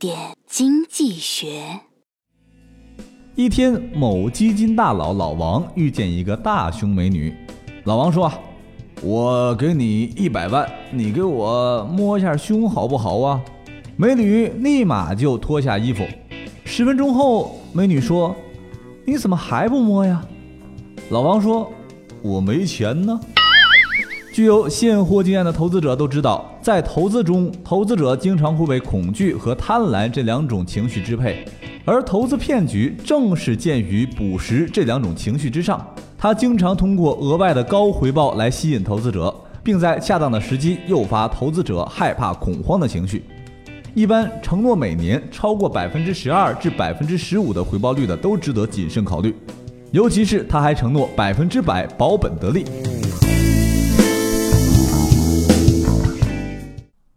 点经济学。一天，某基金大佬老王遇见一个大胸美女。老王说：“我给你一百万，你给我摸一下胸好不好啊？”美女立马就脱下衣服。十分钟后，美女说：“你怎么还不摸呀？”老王说：“我没钱呢。”具有现货经验的投资者都知道，在投资中，投资者经常会被恐惧和贪婪这两种情绪支配，而投资骗局正是建于捕食这两种情绪之上。它经常通过额外的高回报来吸引投资者，并在恰当的时机诱发投资者害怕恐慌的情绪。一般承诺每年超过百分之十二至百分之十五的回报率的，都值得谨慎考虑。尤其是他还承诺百分之百保本得利。